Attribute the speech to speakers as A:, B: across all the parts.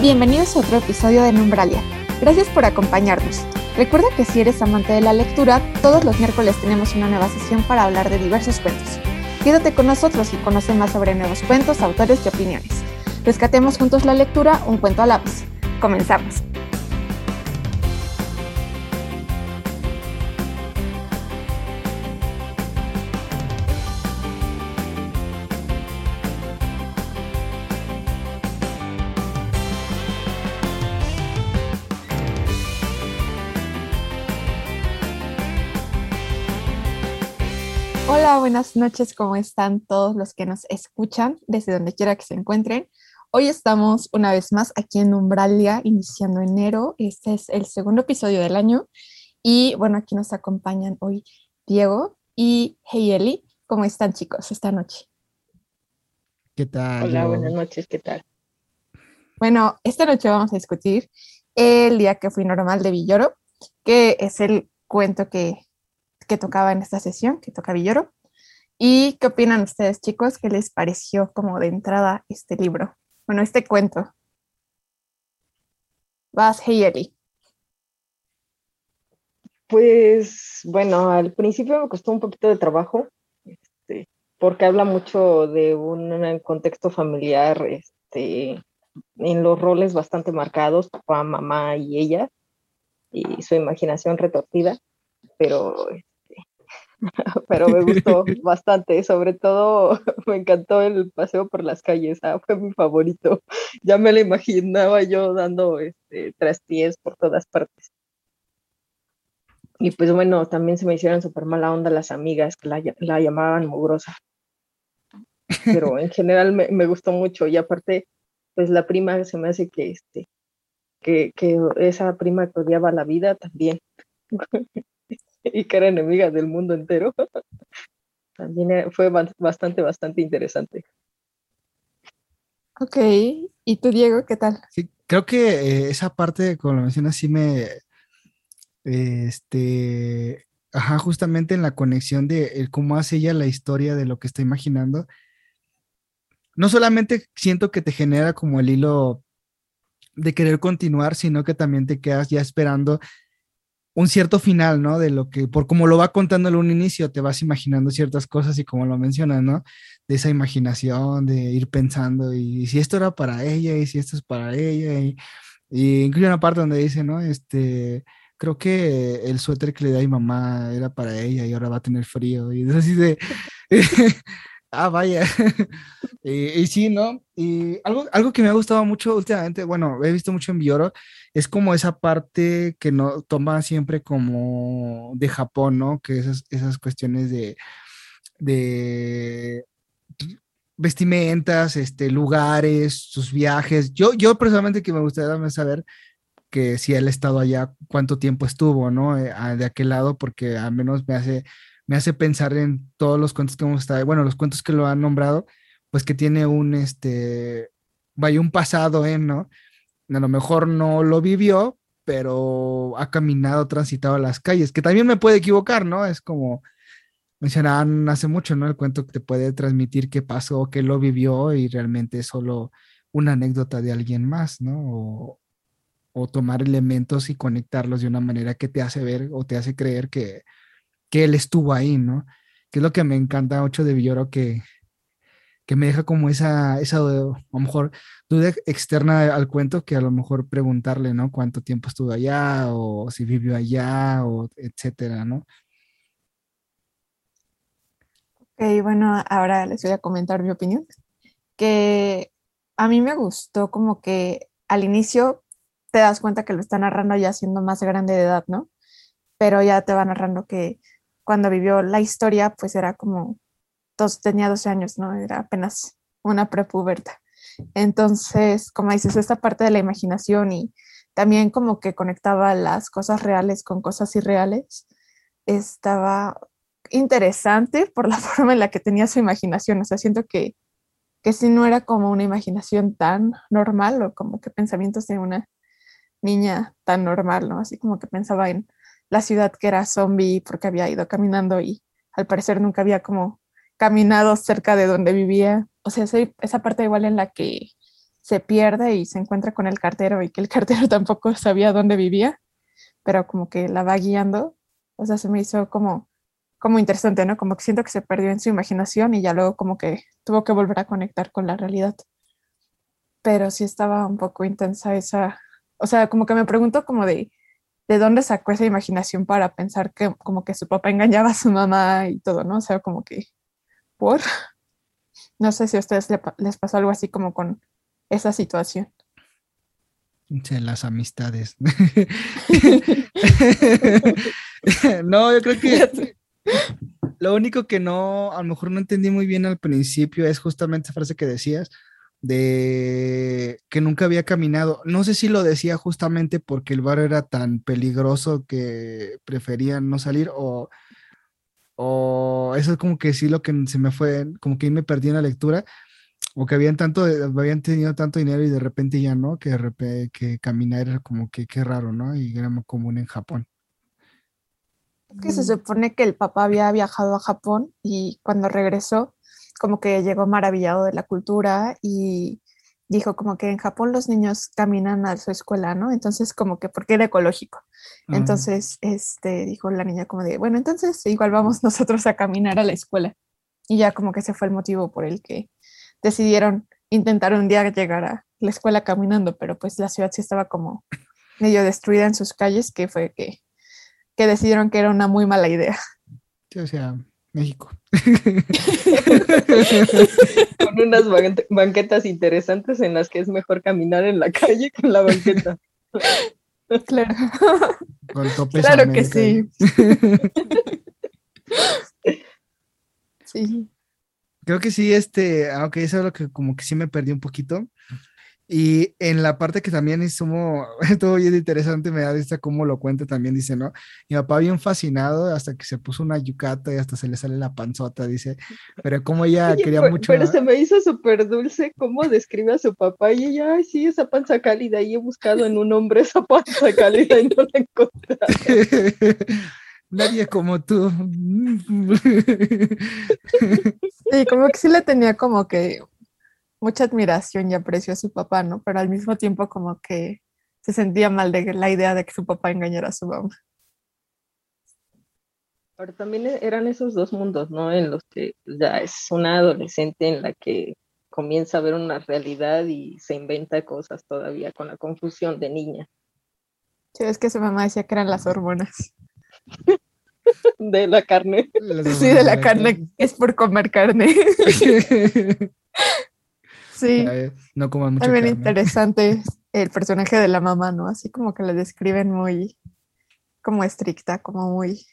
A: Bienvenidos a otro episodio de Numbralia. Gracias por acompañarnos. Recuerda que si eres amante de la lectura, todos los miércoles tenemos una nueva sesión para hablar de diversos cuentos. Quédate con nosotros y conoce más sobre nuevos cuentos, autores y opiniones. Rescatemos juntos la lectura, un cuento a lápiz. Comenzamos. Buenas noches, ¿cómo están todos los que nos escuchan desde donde quiera que se encuentren? Hoy estamos una vez más aquí en Umbralia, iniciando enero. Este es el segundo episodio del año. Y bueno, aquí nos acompañan hoy Diego y Heyeli. ¿Cómo están chicos esta noche?
B: ¿Qué tal?
C: Hola, buenas noches, ¿qué tal?
A: Bueno, esta noche vamos a discutir el día que fui normal de Villoro, que es el cuento que, que tocaba en esta sesión, que toca Villoro. ¿Y qué opinan ustedes, chicos? ¿Qué les pareció como de entrada este libro? Bueno, este cuento. Vas, Heyeli.
C: Pues bueno, al principio me costó un poquito de trabajo, este, porque habla mucho de un contexto familiar, este, en los roles bastante marcados, papá, mamá y ella, y su imaginación retorcida, pero pero me gustó bastante, sobre todo me encantó el paseo por las calles, ah, fue mi favorito, ya me lo imaginaba yo dando este, trasties por todas partes. Y pues bueno, también se me hicieron súper mala onda las amigas que la, la llamaban mugrosa. Pero en general me, me, gustó mucho y aparte, pues la prima se me hace que, este, que, que esa prima que odiaba la vida también. y que era enemiga del mundo entero. También fue bastante, bastante interesante.
A: Ok, ¿y tú, Diego, qué tal?
B: Sí, creo que eh, esa parte, como lo mencionas, sí me, este, ajá, justamente en la conexión de cómo hace ella la historia de lo que está imaginando. No solamente siento que te genera como el hilo de querer continuar, sino que también te quedas ya esperando un cierto final, ¿no? De lo que, por como lo va contando en un inicio, te vas imaginando ciertas cosas y como lo mencionas, ¿no? De esa imaginación, de ir pensando, y, si esto era para ella, y si esto es para ella, y, y incluye una parte donde dice, ¿no? Este, creo que el suéter que le da a mi mamá era para ella y ahora va a tener frío, y es así de, ah, vaya. y, y, sí, ¿no? Y algo, algo que me ha gustado mucho últimamente, bueno, he visto mucho en Bioro, es como esa parte que no toma siempre como de Japón, ¿no? Que esas, esas cuestiones de, de vestimentas, este, lugares, sus viajes. Yo, yo personalmente que me gustaría saber que si él ha estado allá, cuánto tiempo estuvo, ¿no? Eh, de aquel lado, porque al menos me hace, me hace pensar en todos los cuentos que hemos estado, bueno, los cuentos que lo han nombrado, pues que tiene un, este, vaya, un pasado en, ¿no? a lo mejor no lo vivió, pero ha caminado, transitado las calles, que también me puede equivocar, ¿no? Es como mencionaban hace mucho, ¿no? El cuento que te puede transmitir qué pasó, qué lo vivió y realmente es solo una anécdota de alguien más, ¿no? O, tomar elementos y conectarlos de una manera que te hace ver o te hace creer que, que él estuvo ahí, ¿no? Que es lo que me encanta mucho de Villoro, que, que me deja como esa, esa, a lo mejor, duda externa al cuento que a lo mejor preguntarle, ¿no? Cuánto tiempo estuvo allá o si vivió allá o etcétera, ¿no?
A: Ok, bueno, ahora les voy a comentar mi opinión. Que a mí me gustó como que al inicio te das cuenta que lo está narrando ya siendo más grande de edad, ¿no? Pero ya te va narrando que cuando vivió la historia, pues era como tenía 12 años, ¿no? Era apenas una prepuberta. Entonces, como dices, esta parte de la imaginación y también como que conectaba las cosas reales con cosas irreales, estaba interesante por la forma en la que tenía su imaginación. O sea, siento que, que si no era como una imaginación tan normal o como que pensamientos de una niña tan normal, ¿no? Así como que pensaba en la ciudad que era zombie porque había ido caminando y al parecer nunca había como caminado cerca de donde vivía. O sea, esa parte igual en la que se pierde y se encuentra con el cartero y que el cartero tampoco sabía dónde vivía, pero como que la va guiando. O sea, se me hizo como, como interesante, ¿no? Como que siento que se perdió en su imaginación y ya luego como que tuvo que volver a conectar con la realidad. Pero sí estaba un poco intensa esa, o sea, como que me pregunto como de, ¿de dónde sacó esa imaginación para pensar que como que su papá engañaba a su mamá y todo, ¿no? O sea, como que, ¿por? No sé si a ustedes les pasó algo así como con esa situación.
B: las amistades. no, yo creo que lo único que no, a lo mejor no entendí muy bien al principio es justamente esa frase que decías de que nunca había caminado. No sé si lo decía justamente porque el barrio era tan peligroso que preferían no salir o, o eso es como que sí lo que se me fue, como que me perdí en la lectura o que habían tanto, habían tenido tanto dinero y de repente ya no, que, que caminar era como que qué raro, ¿no? Y era muy común en Japón.
A: Que se supone que el papá había viajado a Japón y cuando regresó, como que llegó maravillado de la cultura y dijo como que en Japón los niños caminan a su escuela, ¿no? Entonces como que porque era ecológico. Ah. Entonces, este, dijo la niña como de, bueno, entonces igual vamos nosotros a caminar a la escuela. Y ya como que ese fue el motivo por el que decidieron intentar un día llegar a la escuela caminando, pero pues la ciudad sí estaba como medio destruida en sus calles, que fue que, que decidieron que era una muy mala idea.
B: o sea, México.
C: Con unas banquetas interesantes en las que es mejor caminar en la calle que en la banqueta.
A: Claro. claro que sí.
B: sí. Creo que sí, este, aunque eso es lo que como que sí me perdí un poquito. Y en la parte que también estuvo, estuvo bien interesante, me da vista cómo lo cuenta también, dice, ¿no? Mi papá bien fascinado hasta que se puso una yucata y hasta se le sale la panzota, dice, pero como ella quería mucho.
C: Pero se me hizo súper dulce cómo describe a su papá y ella, ay, sí, esa panza cálida, y he buscado en un hombre esa panza cálida y no la encontré.
B: Nadie como tú.
A: Sí, como que sí le tenía como que mucha admiración y aprecio a su papá, ¿no? Pero al mismo tiempo como que se sentía mal de la idea de que su papá engañara a su mamá.
C: Pero también eran esos dos mundos, ¿no? En los que ya es una adolescente en la que comienza a ver una realidad y se inventa cosas todavía con la confusión de niña.
A: Sí, es que su mamá decía que eran las hormonas.
C: de la carne.
A: Sí, de la carne. Es por comer carne. Sí.
B: No coman mucho
A: También interesante el personaje de la mamá, ¿no? Así como que la describen muy, como estricta, como muy...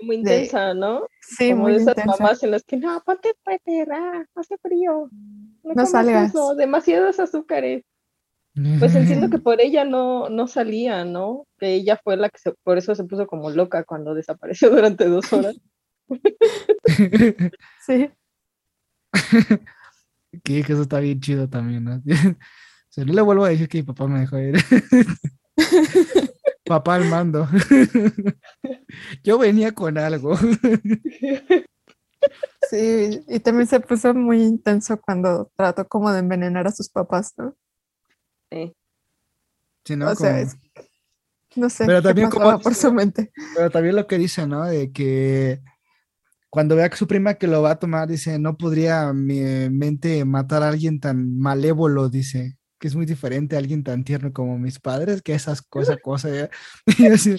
C: Muy intensa, ¿no?
A: Sí, muy
C: de
A: esas
C: mamás en las que, no, ponte suéter, ah, hace frío.
A: No, no salgas.
C: demasiados azúcares. Pues entiendo que por ella no, no salía, ¿no? Que ella fue la que se, por eso se puso como loca cuando desapareció durante dos horas.
A: sí.
B: Que eso está bien chido también, ¿no? O no le vuelvo a decir que mi papá me dejó ir. papá al mando. Yo venía con algo.
A: Sí, y también se puso muy intenso cuando trató como de envenenar a sus papás, ¿no?
C: Sí.
B: ¿no?
A: O sea, no sé
B: pero también como,
A: por su mente.
B: Pero también lo que dice, ¿no? De que cuando vea que su prima que lo va a tomar, dice, no podría mi mente matar a alguien tan malévolo, dice, que es muy diferente a alguien tan tierno como mis padres, que esas cosas, cosas, y así,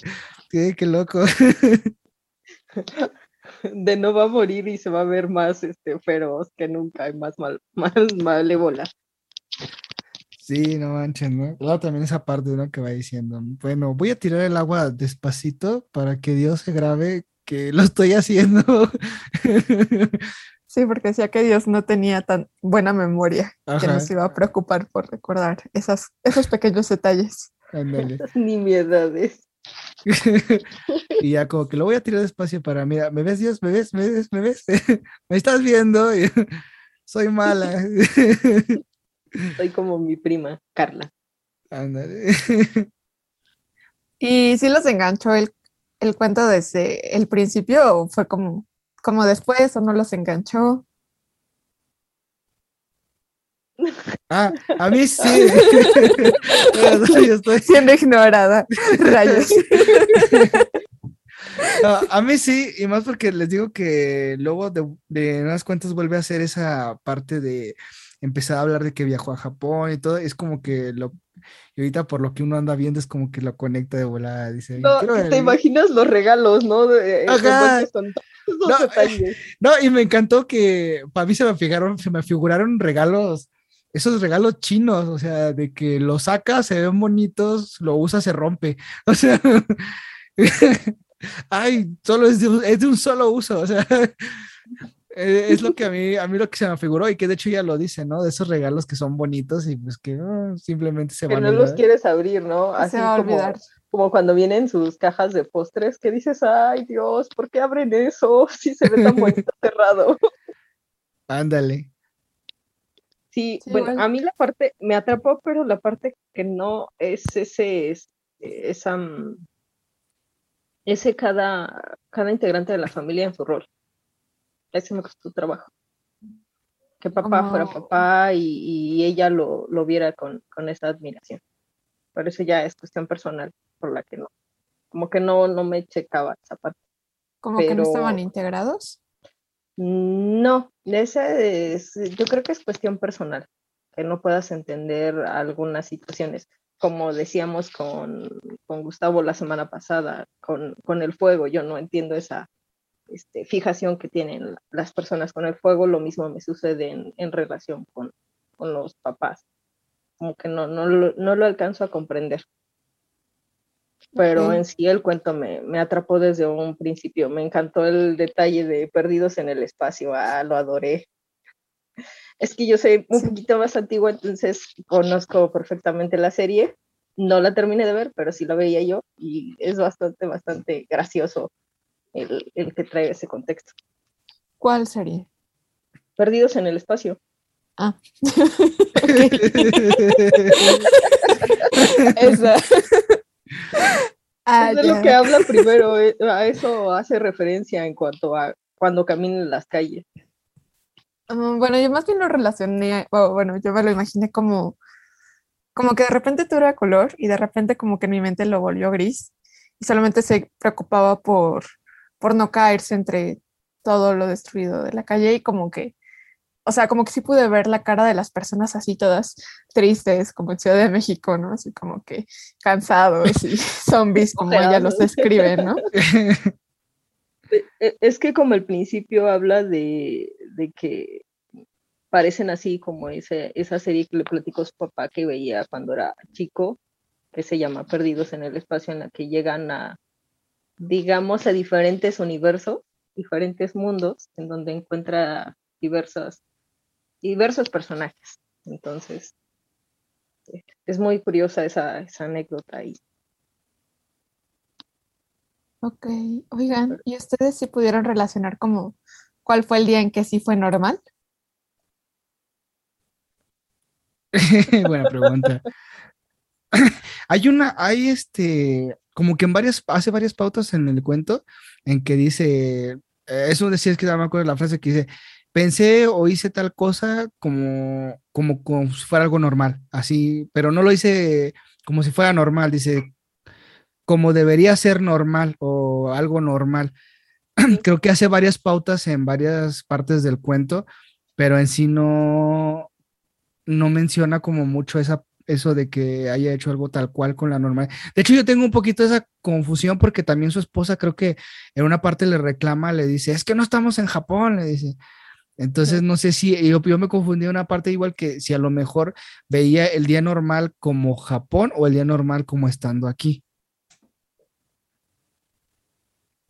B: qué, qué loco.
C: De no va a morir y se va a ver más este, feroz que nunca, y más, mal, más malévola.
B: Sí, no manches, ¿no? Luego también esa parte, ¿no? Que va diciendo, bueno, voy a tirar el agua despacito para que Dios se grabe que lo estoy haciendo.
A: Sí, porque decía que Dios no tenía tan buena memoria que nos iba a preocupar por recordar esas, esos pequeños detalles.
C: Esas nimiedades.
B: y ya como que lo voy a tirar despacio para, mira, ¿me ves Dios? ¿Me ves? ¿Me ves? ¿Me ves? ¿Me estás viendo? Soy mala.
C: Soy como mi prima, Carla.
B: Ándale.
A: Y sí los enganchó el el cuento desde el principio o fue como, como después o no los enganchó?
B: Ah, a mí sí.
A: yo estoy siendo ignorada. Rayos.
B: a mí sí, y más porque les digo que luego de, de unas cuentas vuelve a hacer esa parte de empezar a hablar de que viajó a Japón y todo, es como que lo, y ahorita por lo que uno anda viendo es como que lo conecta de volada, dice.
C: No, te imaginas los regalos, ¿no? De,
B: no, y me encantó que para mí se me fijaron, se me figuraron regalos, esos regalos chinos, o sea, de que lo sacas, se ven bonitos, lo usas, se rompe. O sea, ay, solo es de, un solo uso, o sea, eh, es lo que a mí, a mí lo que se me figuró y que de hecho ya lo dice, ¿no? De esos regalos que son bonitos y pues que oh, simplemente se van
C: a olvidar. no los quieres abrir, ¿no?
A: Así se va a olvidar
C: como cuando vienen sus cajas de postres, que dices, ay Dios, ¿por qué abren eso? Si se ve tan bonito cerrado.
B: Ándale.
C: Sí, bueno, a mí la parte me atrapó, pero la parte que no es ese, es, esa, mm, ese cada, cada integrante de la familia en su rol. Ese me costó trabajo. Que papá fuera papá y, ella lo, lo viera con, con esa admiración. Por eso ya es cuestión personal por la que no, como que no, no me checaba esa parte.
A: ¿Como que no estaban integrados?
C: No, ese es, yo creo que es cuestión personal, que no puedas entender algunas situaciones, como decíamos con, con Gustavo la semana pasada, con, con, el fuego, yo no entiendo esa este, fijación que tienen las personas con el fuego, lo mismo me sucede en, en relación con, con, los papás, como que no, no, no lo alcanzo a comprender pero en sí el cuento me, me, atrapó desde un principio. Me encantó el detalle de Perdidos en el Espacio, ah, lo adoré. Es que yo soy un poquito más antigua, entonces conozco perfectamente la serie. No la terminé de ver, pero sí la veía yo y es bastante, bastante gracioso el, el que trae ese contexto.
A: ¿Cuál serie?
C: Perdidos en el Espacio.
A: Ah. Esa.
C: Ah, es de lo que habla primero, eh, a eso hace referencia en cuanto a cuando caminen las calles.
A: Mm, bueno, yo más bien lo relacioné, bueno, yo me lo imaginé como, como que de repente todo era color y de repente como que mi mente lo volvió gris y solamente se preocupaba por, por no caerse entre todo lo destruido de la calle y como que o sea, como que sí pude ver la cara de las personas así todas tristes, como en Ciudad de México, ¿no? Así como que cansados y zombies, como ella los describe, ¿no?
C: E, e, es que como el principio habla de, que parecen así como ese, esa serie que le platicó su papá que veía cuando era chico, que se llama Perdidos en el Espacio, en la que llegan a, digamos, a diferentes universos, diferentes mundos, en donde encuentra diversas diversos personajes. Entonces, es muy curiosa esa, esa anécdota ahí.
A: Ok, oigan, ¿y ustedes si pudieron relacionar como cuál fue el día en que sí fue normal?
B: Buena pregunta. hay una, hay este, como que en varias, hace varias pautas en el cuento en que dice, eh, eso decía, es que no me acuerdo la frase que dice, pensé o hice tal cosa como, como, como si fuera algo normal, así, pero no lo hice como si fuera normal, dice, como debería ser normal o algo normal. Creo que hace varias pautas en varias partes del cuento, pero en sí no, no menciona como mucho esa, eso de que haya hecho algo tal cual con la normal. De hecho, yo tengo un poquito esa confusión porque también su esposa creo que en una parte le reclama, le dice, es que no estamos en Japón, le dice. Entonces, no sé si yo, me confundí en una parte igual que si a lo mejor veía el día normal como Japón o el día normal como estando aquí.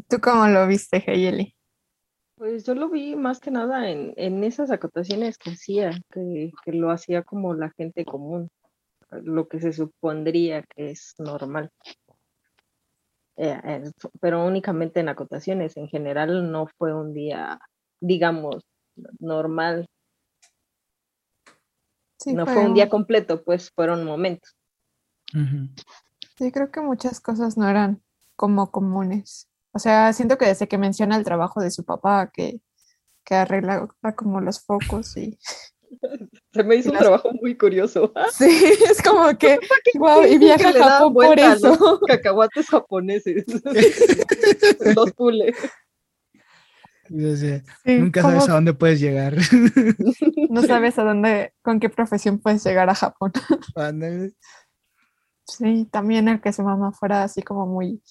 A: ¿Tú cómo lo viste, Heyeli?
C: Pues yo lo vi más que nada en, esas acotaciones que hacía, que, lo hacía como la gente común, lo que se supondría que es normal. Eh, eh, pero únicamente en acotaciones, en general no fue un día, digamos, normal. no fue un día completo, pues fueron momentos.
A: Sí, creo que muchas cosas no eran como comunes. O sea, siento que desde que menciona el trabajo de su papá, que, que arregla como los focos y,
C: Se me hizo un trabajo muy curioso.
A: Sí, es como que, wow, y viaja a Japón por
C: los
A: eso.
C: Cacahuates japoneses. los pule.
B: Yo sé,
A: Sí,
B: nunca sabes a dónde puedes llegar.
A: no sabes a dónde, con qué profesión puedes llegar a Japón.
B: Ándale.
A: Sí, también el que su mamá fuera así como muy,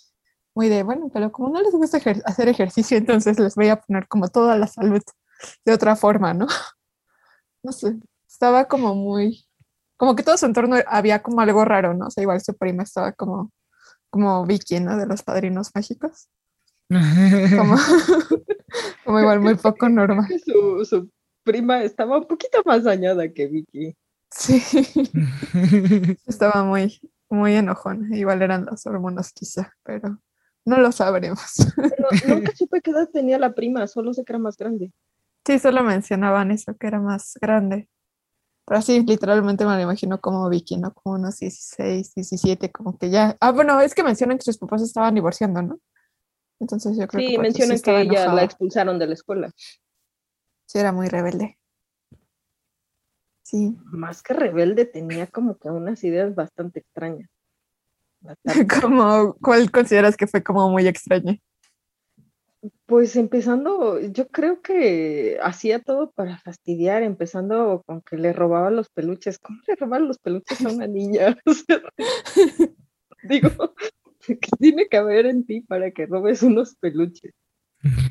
A: muy de, bueno, pero como no les gusta ejer- hacer ejercicio, entonces les voy a poner como toda la salud de otra forma, ¿no? No sé, estaba como muy, como que todo su entorno había como algo raro, ¿no? O sea, igual su prima estaba como, como Vicky, ¿no? De los padrinos mágicos, como, como igual muy poco normal.
C: Su, su prima estaba un poquito más dañada que Vicky.
A: Sí, estaba muy, muy enojona, igual eran las hormonas quizá, pero no lo sabremos.
C: Pero nunca supe qué edad tenía la prima, solo sé que era más grande.
A: Sí, solo mencionaban eso, que era más grande. Pero sí, literalmente me lo imagino como Vicky, ¿no? Como unos 16, 17, como que ya. Ah, bueno, es que mencionan que sus papás estaban divorciando, ¿no? Entonces yo creo que
C: Sí,
A: eso
C: mencionan que ella la expulsaron de la escuela.
A: Sí, era muy rebelde. Sí,
C: Más que rebelde, tenía como que unas ideas bastante extrañas. Bastante.
A: como, ¿cuál consideras que fue como muy extraña?
C: Pues empezando, yo creo que hacía todo para fastidiar, empezando con que le robaba los peluches. ¿Cómo le roban los peluches a una niña? O sea, digo, ¿qué tiene que haber en ti para que robes unos peluches?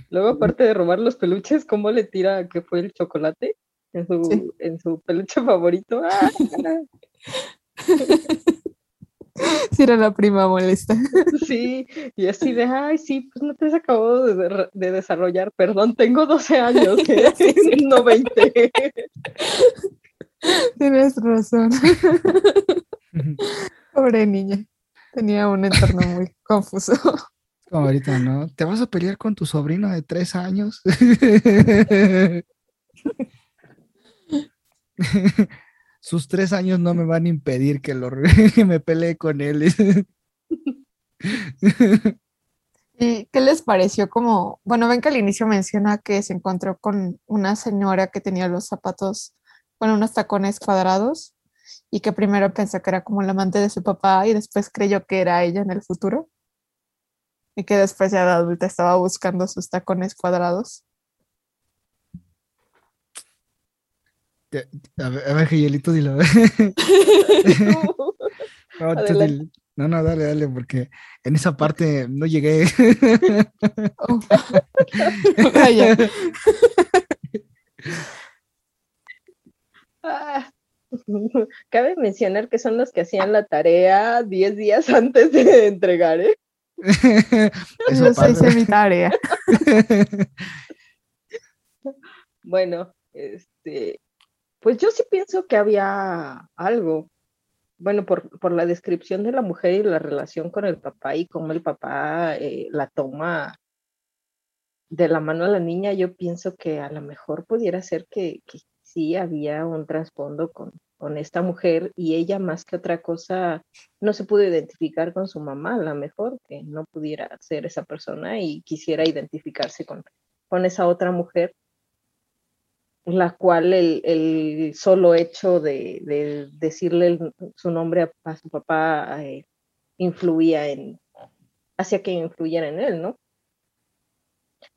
C: Luego, aparte de robar los peluches, ¿cómo le tira que fue el chocolate en su,
A: Sí.
C: en su peluche favorito? ¡Ah!
A: Sí, era la prima molesta.
C: Sí, y así de, ay, sí, pues no te has acabado de, de- de desarrollar, perdón, tengo 12 años, ¿eh? no 20.
A: Tienes razón. Pobre niña. Tenía un entorno muy confuso.
B: Como ahorita, ¿no? ¿Te vas a pelear con tu sobrino de tres años? Sus tres años no me van a impedir que, lo, que me pelee con él.
A: ¿Y qué les pareció como, bueno, ven que al inicio menciona que se encontró con una señora que tenía los zapatos, bueno, unos tacones cuadrados y que primero pensó que era como la amante de su papá y después creyó que era ella en el futuro y que después ya de adulta estaba buscando sus tacones cuadrados.
B: A ver, a ver dilo. No, no, no, dale, dale, porque en esa parte no llegué.
A: Oh. Vaya.
C: Ah. Cabe mencionar que son los que hacían la tarea 10 días antes de entregar, ¿eh?
B: Eso
A: Yo hice mi tarea.
C: Bueno, este, pues yo sí pienso que había algo. Bueno, por, por la descripción de la mujer y la relación con el papá y cómo el papá eh, la toma de la mano a la niña, yo pienso que a lo mejor pudiera ser que, que sí había un trasfondo con, con esta mujer y ella más que otra cosa no se pudo identificar con su mamá, a lo mejor que no pudiera ser esa persona y quisiera identificarse con, con esa otra mujer la cual el, el solo hecho de, de decirle el- su nombre a, a su papá eh, influía en, hacía que influyera en él, ¿no?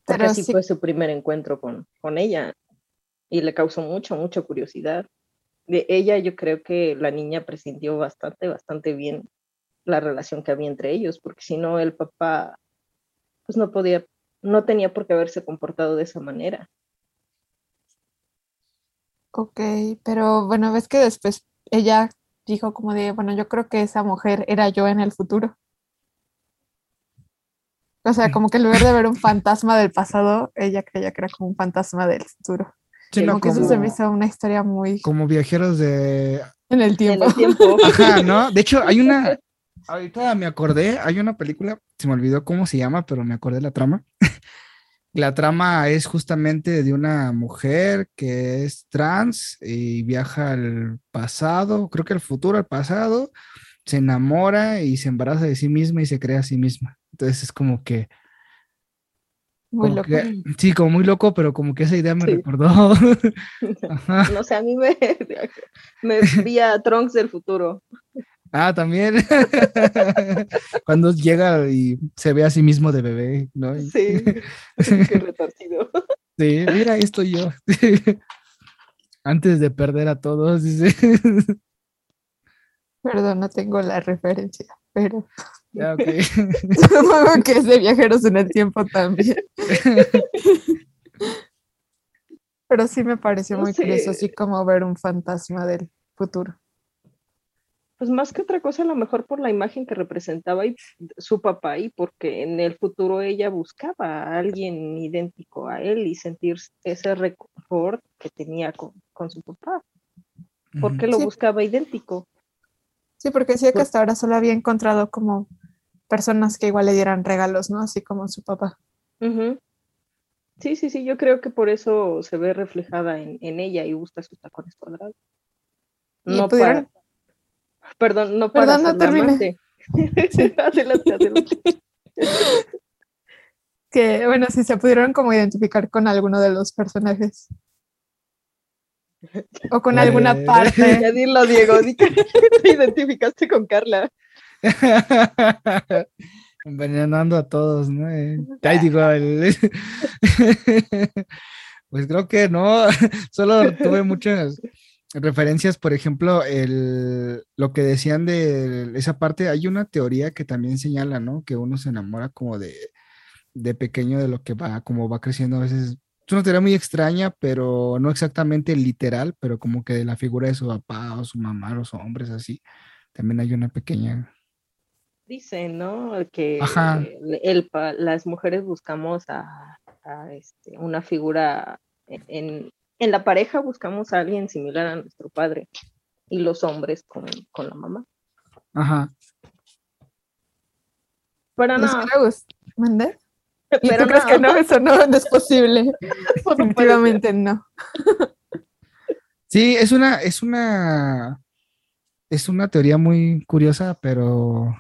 C: Porque
A: Pero
C: así
A: sí-
C: fue su primer encuentro con, con ella y le causó mucho, mucha curiosidad. De ella yo creo que la niña presintió bastante, bastante bien la relación que había entre ellos, porque si no el papá pues no podía, no tenía por qué haberse comportado de esa manera.
A: Ok, pero bueno, ves que después ella dijo como de, bueno, yo creo que esa mujer era yo en el futuro. O sea, como que en lugar de ver un fantasma del pasado, ella creía que era como un fantasma del futuro.
B: Sí, no,
A: Como que eso se me hizo una historia muy
B: como viajeros de
A: en el
C: En
A: tiempo.
C: el tiempo.
B: Ajá, ¿no? De hecho, hay una. Ahorita me acordé, hay una película, se me olvidó cómo se llama, pero me acordé la trama. La trama es justamente de una mujer que es trans y viaja al pasado, creo que al futuro, al pasado, se enamora y se embaraza de sí misma y se crea a sí misma. Entonces es como que
A: Muy
B: Como
A: loco.
B: que- sí, como muy loco, pero como que esa idea me
C: Sí.
B: recordó. Ajá.
C: No sé, a mí me, me vi a Trunks del futuro.
B: Ah, también. Cuando llega y se ve a sí mismo de bebé, ¿no?
C: Sí, qué retorcido.
B: Sí, mira, ahí estoy yo. Antes de perder a todos, dice.
A: Perdón, no tengo la referencia, pero
B: Ya, ok.
A: supongo que es de viajeros en el tiempo también. Pero sí me pareció muy curioso,
C: sé.
A: así como ver un fantasma del futuro.
C: Pues más que otra cosa, a lo mejor por la imagen que representaba y su papá y porque en el futuro ella buscaba a alguien idéntico a él y sentir ese reconfort que tenía con, con su papá. ¿Por qué lo
A: Sí.
C: buscaba idéntico?
A: Sí, porque decía que hasta ahora solo había encontrado como personas que igual le dieran regalos, ¿no? Así como su papá.
C: Sí, sí, sí, yo creo que por eso se ve reflejada en, en ella y busca sus tacones cuadrados.
A: Y
C: No
A: pudieron-
C: para, perdón, no para
A: Perdón, no
C: amante. adelante, adelante.
A: Que, bueno, si se pudieron como identificar con alguno de los personajes. O con alguna
B: Eh,
A: parte.
C: Ya dilo, Diego, di que te identificaste con Carla.
B: Envenenando a todos, ¿no? Eh, Ay, digo, el- pues creo que no, solo tuve muchas referencias, por ejemplo, el, lo que decían de esa parte, hay una teoría que también señala, ¿no? Que uno se enamora como de, de pequeño de lo que va, como va creciendo a veces. Es una teoría muy extraña, pero no exactamente literal, pero como que de la figura de su papá o su mamá o sus hombres así. También hay una pequeña
C: Dicen, ¿no? Que el- el las mujeres buscamos a, a, este, una figura en, en la pareja buscamos a alguien similar a nuestro padre y los hombres con, con la mamá.
B: Ajá.
C: Pero
A: ¿Les
C: no,
A: hubiera gust- ¿Mandé? ¿Y
C: pero
A: tú crees que no? Eso no, no es posible. Definitivamente no.
B: Sí, es una, es una, es una teoría muy curiosa, pero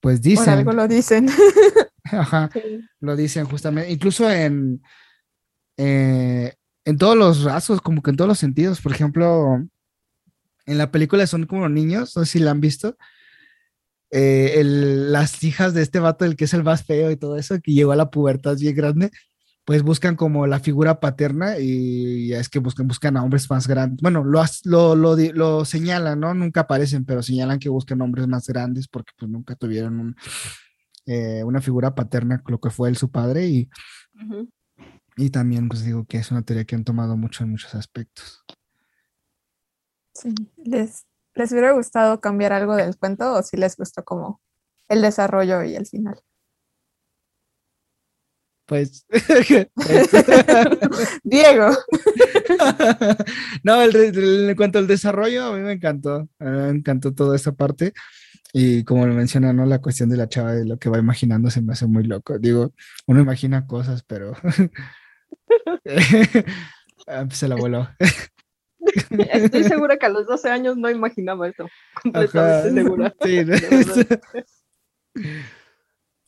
B: pues
A: Por
B: dicen,
A: algo lo dicen.
B: ajá,
C: Sí.
B: lo dicen justamente, incluso en, eh, en todos los rasos, como que en todos los sentidos. Por ejemplo, en la película son como niños, no sé si la han visto. eh, el- las hijas de este vato, el que es el más feo y todo eso, que llegó a la pubertad bien grande, pues buscan como la figura paterna y ya es que buscan, buscan a hombres más grandes. Bueno, lo, lo, lo, señalan, ¿no? Nunca aparecen, pero señalan que buscan hombres más grandes porque pues nunca tuvieron eh, una figura paterna, lo que fue él su padre y. y también pues digo que es una teoría que han tomado mucho en muchos aspectos.
A: Sí. ¿Les, ¿Les hubiera gustado cambiar algo del cuento o si les gustó como el desarrollo y el final?
B: Pues,
A: Diego,
B: no, el, el- en cuanto al desarrollo, a mí me encantó, a mí me encantó toda esta parte. Y como lo menciona, ¿no? La cuestión de la chava de lo que va imaginando se me hace muy loco. Digo, uno imagina cosas, pero Ah, pues se la voló.
C: Estoy segura que a los 12 años no imaginaba eso. Completamente
B: Ajá.
C: segura.
B: Sí,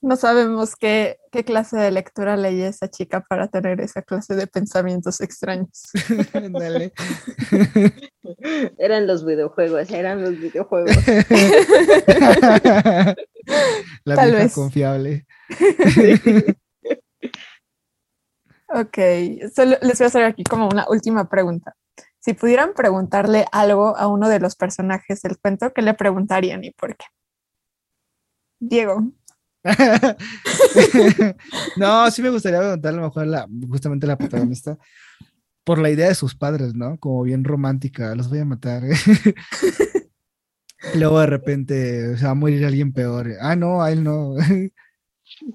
A: no sabemos qué, qué clase de lectura leía esa chica para tener esa clase de pensamientos extraños.
B: Ándale.
C: Eran los videojuegos, eran los videojuegos.
B: La
A: Tal vez.
B: confiable.
A: Ok, solo les voy a hacer aquí como una última pregunta. Si pudieran preguntarle algo a uno de los personajes del cuento, ¿qué le preguntarían y por qué? Diego.
B: no, sí me gustaría preguntarle a lo mejor justamente a la protagonista por la idea de sus padres, ¿no? Como bien romántica, los voy a matar. Luego de repente se va a morir alguien peor. Ah, no, a él no.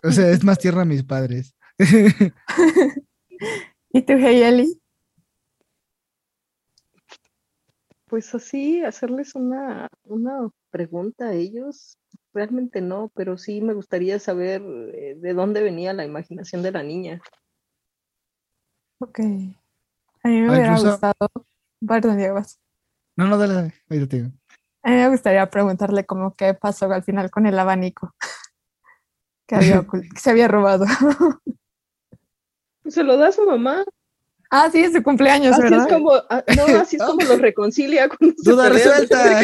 B: O sea, es más tierra a mis padres.
A: ¿Y tú, Heyeli?
C: Pues así, hacerles una, una pregunta a ellos, realmente no, pero sí me gustaría saber eh, de dónde venía la imaginación de la niña.
A: Ok. A mí me
B: Ah,
A: hubiera
B: incluso-
A: gustado, perdón, Diego.
B: No, no, dale, dale. Ahorita te digo.
A: A mí me gustaría preguntarle como qué pasó al final con el abanico que, había ocult- que se había robado.
C: Se lo da a su mamá.
A: Ah, sí, es su cumpleaños,
C: así
A: ¿verdad?
C: Es como, ah, no, así es como los reconcilia.
B: Duda resuelta.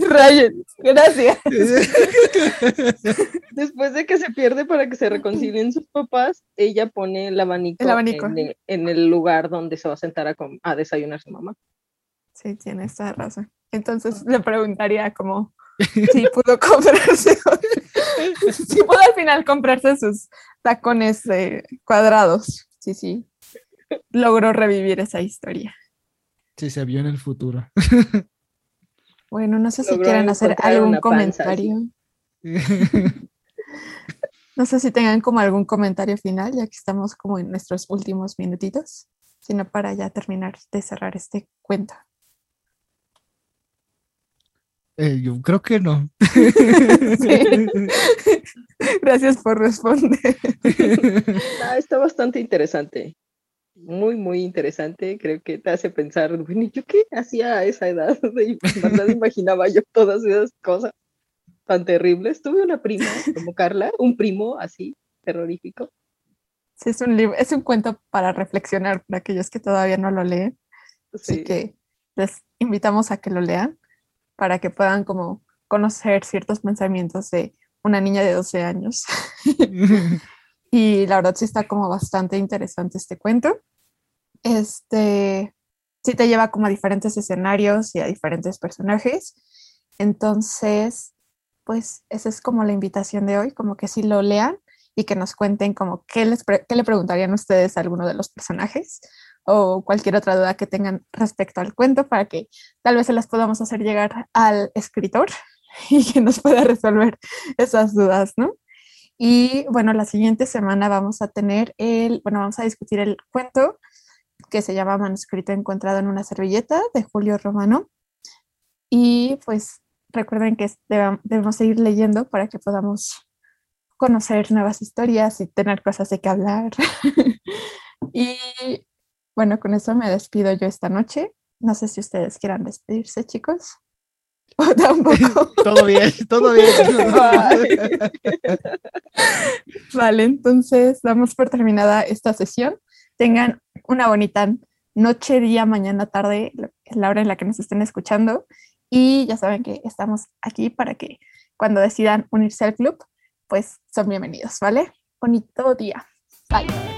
A: Rayos, gracias.
C: Después de que se pierde para que se reconcilien sus papás, ella pone el abanico,
A: El abanico.
C: En, el, en el lugar donde se va a sentar a, desayunar su mamá.
A: Sí, tienes toda razón. Entonces le preguntaría como si pudo comprarse, si pudo al final comprarse sus tacones eh, cuadrados. Sí, sí. Logró revivir esa historia.
B: Sí, se vio en el futuro.
A: Bueno, no sé si
C: Logró
A: quieren hacer algún comentario. No sé si tengan como algún comentario final, ya que estamos como en nuestros últimos minutitos, sino para ya terminar de cerrar este cuento.
B: Eh, yo creo que no.
A: Sí. Gracias por responder.
C: Ah, está bastante interesante. Muy, muy interesante. Creo que te hace pensar, bueno, ¿y ¿yo qué hacía a esa edad? Verdad imaginaba yo todas esas cosas tan terribles. Tuve una prima como Carla, un primo así, terrorífico.
A: Sí, es un libro, es un cuento para reflexionar para aquellos que todavía no lo leen. Así
C: Sí.
A: que les invitamos a que lo lean para que puedan como conocer ciertos pensamientos de una niña de 12 años. Y la verdad sí está como bastante interesante este cuento. Este sí te lleva como a diferentes escenarios y a diferentes personajes. Entonces, pues esa es como la invitación de hoy, como que sí lo lean y que nos cuenten como qué, les qué le preguntarían ustedes a alguno de los personajes o cualquier otra duda que tengan respecto al cuento para que tal vez se las podamos hacer llegar al escritor y que nos pueda resolver esas dudas, ¿no? Y bueno, la siguiente semana vamos a tener el, bueno, vamos a discutir el cuento que se llama Manuscrito encontrado en una servilleta de Julio Romano. Y pues recuerden que debemos seguir leyendo para que podamos conocer nuevas historias y tener cosas de qué hablar. y bueno, con eso me despido yo esta noche. No sé si ustedes quieran despedirse, chicos. O tampoco.
B: todo bien, todo bien.
A: Vale, entonces damos por terminada esta sesión. Tengan una bonita noche, día, mañana, tarde, la- hora en la que nos estén escuchando. Y ya saben que estamos aquí para que cuando decidan unirse al club, pues son bienvenidos, ¿vale? Bonito día. Bye.